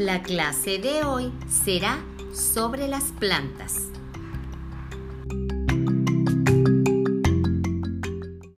La clase de hoy será sobre las plantas.